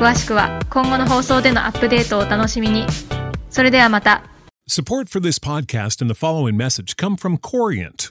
詳しくは今後の放送でのアップデートをお楽しみに。それではまた。Support for this podcast and the following message come from Corient.